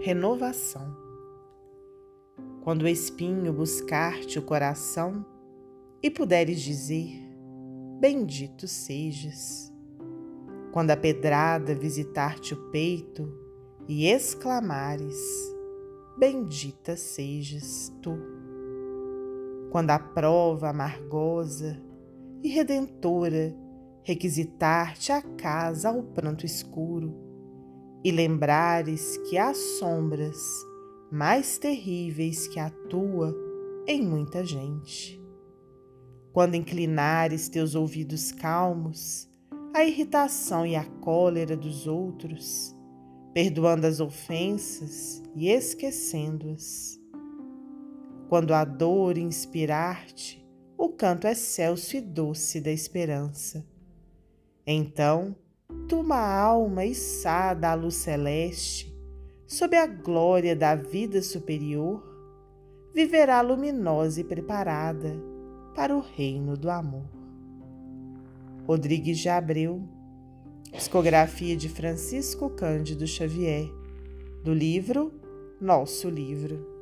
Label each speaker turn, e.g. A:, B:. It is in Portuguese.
A: renovação. Quando o espinho buscar-te o coração e puderes dizer: Bendito sejas. Quando a pedrada visitar-te o peito e exclamares: Bendita sejas tu. Quando a prova amargosa e redentora requisitar-te a casa ao pranto escuro e lembrares que há sombras mais terríveis que a tua em muita gente. Quando inclinares teus ouvidos calmos à irritação e à cólera dos outros, perdoando as ofensas e esquecendo-as. Quando a dor inspirar-te o canto excelso e doce da esperança. Então, tua alma içada à luz celeste, sob a glória da vida superior, viverá luminosa e preparada para o reino do amor. Rodrigues de Abreu Psicografia de Francisco Cândido Xavier, do livro Nosso Livro.